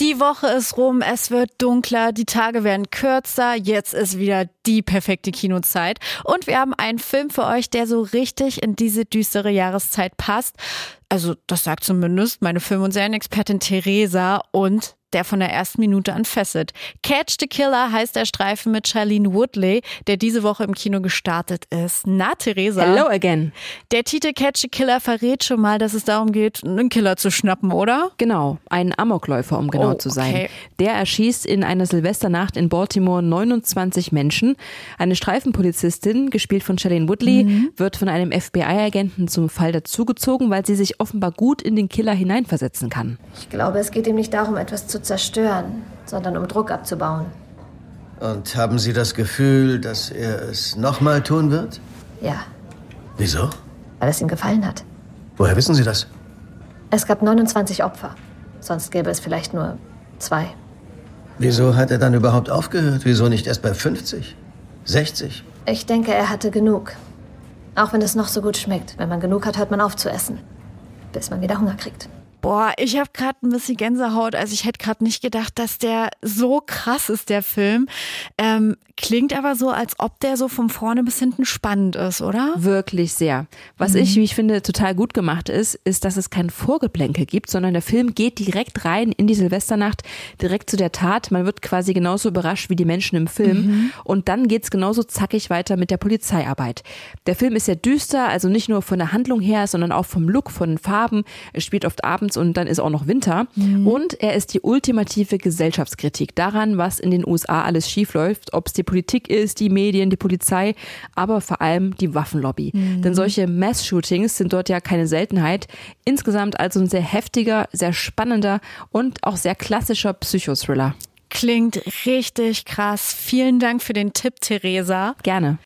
Die Woche ist rum, es wird dunkler, die Tage werden kürzer, jetzt ist wieder die perfekte Kinozeit und wir haben einen Film für euch, der so richtig in diese düstere Jahreszeit passt. Also das sagt zumindest meine Film- und Serienexpertin Theresa und der von der ersten Minute an fesselt. Catch the Killer heißt der Streifen mit Charlene Woodley, der diese Woche im Kino gestartet ist. Na, Theresa. Hello again. Der Titel Catch the Killer verrät schon mal, dass es darum geht, einen Killer zu schnappen, oder? Genau, einen Amokläufer, um genau Oh, zu sein. okay. Der erschießt in einer Silvesternacht in Baltimore 29 Menschen. Eine Streifenpolizistin, gespielt von Charlene Woodley, Mhm. wird von einem FBI-Agenten zum Fall dazugezogen, weil sie sich offenbar gut in den Killer hineinversetzen kann. Ich glaube, es geht ihm nicht darum, etwas zu zerstören, sondern um Druck abzubauen. Und haben Sie das Gefühl, dass er es nochmal tun wird? Ja, Wieso? weil es ihm gefallen hat. Woher wissen Sie das? Es gab 29 Opfer. Sonst gäbe es vielleicht nur zwei. Wieso hat er dann überhaupt aufgehört? Wieso nicht erst bei 50? 60? Ich denke, er hatte genug. Auch wenn es noch so gut schmeckt. Wenn man genug hat, hört man auf zu essen. Bis man wieder Hunger kriegt. Boah, ich habe gerade ein bisschen Gänsehaut. Also ich hätte gerade nicht gedacht, dass der so krass ist, der Film. Ähm, klingt aber so, als ob der so von vorne bis hinten spannend ist, oder? Wirklich sehr. Was ich, wie ich finde, total gut gemacht ist, ist, dass es kein Vorgeplänkel gibt, sondern der Film geht direkt rein in die Silvesternacht, direkt zu der Tat. Man wird quasi genauso überrascht wie die Menschen im Film. Und dann geht's genauso zackig weiter mit der Polizeiarbeit. Der Film ist sehr düster, also nicht nur von der Handlung her, sondern auch vom Look, von den Farben. Er spielt oft abends und dann ist auch noch Winter. Und er ist die ultimative Gesellschaftskritik daran, was in den USA alles schiefläuft, ob es die Politik ist, die Medien, die Polizei, aber vor allem die Waffenlobby. Denn solche Mass-Shootings sind dort ja keine Seltenheit. Insgesamt also ein sehr heftiger, sehr spannender und auch sehr klassischer Psychothriller. Klingt richtig krass. Vielen Dank für den Tipp, Theresa. Gerne.